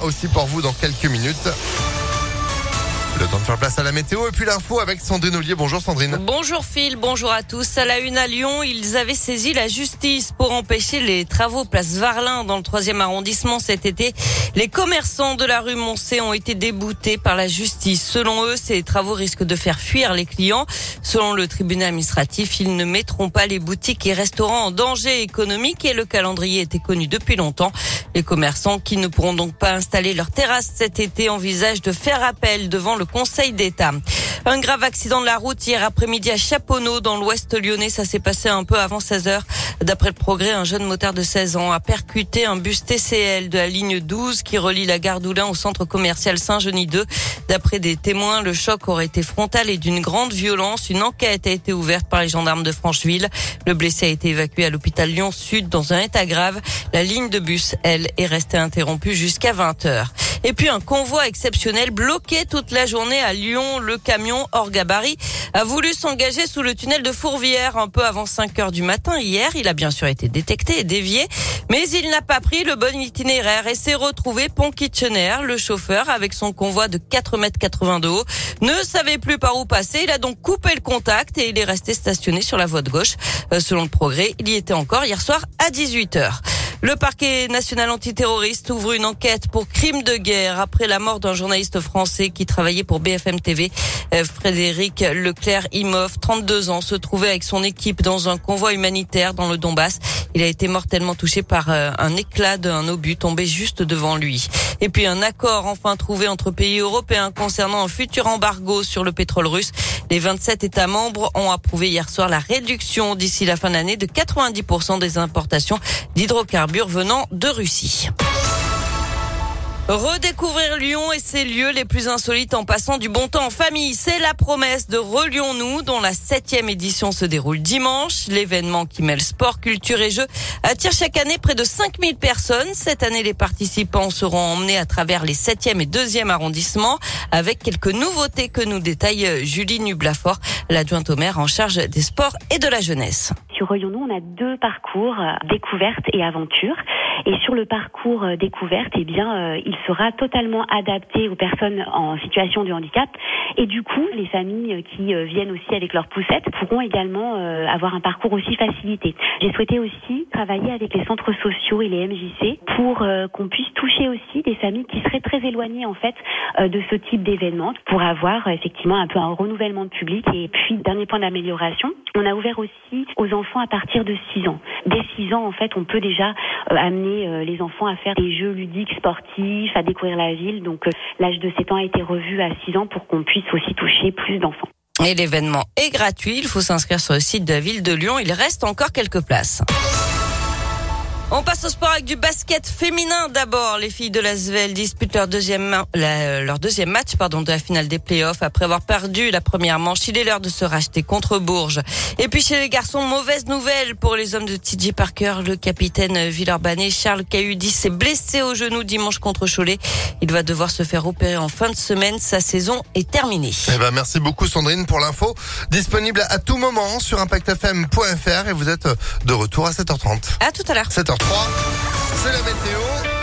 Aussi pour vous dans quelques minutes. Le temps de faire place à la météo et puis l'info avec Sandrine Ollier. Bonjour Sandrine. Bonjour Phil, bonjour à tous. À la une à Lyon, ils avaient saisi la justice pour empêcher les travaux place Varlin dans le troisième arrondissement cet été. Les commerçants de la rue Moncé ont été déboutés par la justice. Selon eux, ces travaux risquent de faire fuir les clients. Selon le tribunal administratif, ils ne mettront pas les boutiques et restaurants en danger économique et le calendrier était connu depuis longtemps. Les commerçants qui ne pourront donc pas installer leur terrasse cet été envisagent de faire appel devant le Conseil d'État. Un grave accident de la route hier après-midi à Chaponneau dans l'ouest lyonnais. Ça s'est passé un peu avant 16 heures. D'après le progrès, un jeune motard de 16 ans a percuté un bus TCL de la ligne 12 qui relie la gare d'Oulin au centre commercial Saint-Genis 2. D'après des témoins, le choc aurait été frontal et d'une grande violence. Une enquête a été ouverte par les gendarmes de Francheville. Le blessé a été évacué à l'hôpital Lyon Sud dans un état grave. La ligne de bus, elle, est restée interrompue jusqu'à 20 heures. Et puis un convoi exceptionnel bloqué toute la journée à Lyon. Le camion hors gabarit a voulu s'engager sous le tunnel de Fourvière un peu avant 5 heures du matin hier. Il a bien sûr été détecté et dévié, mais il n'a pas pris le bon itinéraire et s'est retrouvé pont Kitchener. Le chauffeur, avec son convoi de 4 mètres 80 de haut, ne savait plus par où passer. Il a donc coupé le contact et il est resté stationné sur la voie de gauche. Euh, selon le progrès, il y était encore hier soir à 18 heures. Le parquet national antiterroriste ouvre une enquête pour crime de guerre après la mort d'un journaliste français qui travaillait pour BFM TV. Euh, Frédéric Leclerc Imhoff, 32 ans, se trouvait avec son équipe dans un convoi humanitaire dans le Donbass. Il a été mortellement touché par euh, un éclat d'un obus tombé juste devant lui. Et puis un accord enfin trouvé entre pays européens concernant un futur embargo sur le pétrole russe. Les 27 États membres ont approuvé hier soir la réduction d'ici la fin de l'année de 90% des importations d'hydrocarbures venant de Russie. Redécouvrir Lyon et ses lieux les plus insolites en passant du bon temps en famille. C'est la promesse de Relions-nous dont la septième édition se déroule dimanche. L'événement qui mêle sport, culture et jeux attire chaque année près de 5000 personnes. Cette année, les participants seront emmenés à travers les septième et deuxième arrondissements avec quelques nouveautés que nous détaille Julie Nublafort, l'adjointe au maire en charge des sports et de la jeunesse. Sur Relions-nous, on a deux parcours, découverte et aventure. Et sur le parcours euh, découverte, eh bien, euh, il sera totalement adapté aux personnes en situation de handicap. Et du coup, les familles qui euh, viennent aussi avec leurs poussettes pourront également avoir un parcours aussi facilité. J'ai souhaité aussi travailler avec les centres sociaux et les MJC pour qu'on puisse toucher aussi des familles qui seraient très éloignées en fait de ce type d'événement pour avoir effectivement un peu un renouvellement de public. Et puis, dernier point d'amélioration, on a ouvert aussi aux enfants à partir de 6 ans. Dès 6 ans, en fait, on peut déjà amener euh, les enfants à faire des jeux ludiques, sportifs, à découvrir la ville. Donc euh, l'âge de 7 ans a été revu à 6 ans pour qu'on puisse aussi toucher plus d'enfants. Et l'événement est gratuit. Il faut s'inscrire sur le site de la ville de Lyon. Il reste encore quelques places. On passe au sport avec du basket féminin d'abord. Les filles de la Svel disputent leur deuxième, leur deuxième match pardon, de la finale des playoffs après avoir perdu la première manche. Il est l'heure de se racheter contre Bourges. Et puis chez les garçons, mauvaise nouvelle pour les hommes de TJ Parker. Le capitaine Villeurbanne Charles Cahudi s'est blessé au genou dimanche contre Cholet. Il va devoir se faire opérer en fin de semaine. Sa saison est terminée. Eh ben, merci beaucoup Sandrine pour l'info. Disponible à tout moment sur impactfm.fr et vous êtes de retour à 7h30. À tout à l'heure. 7h03, c'est la météo.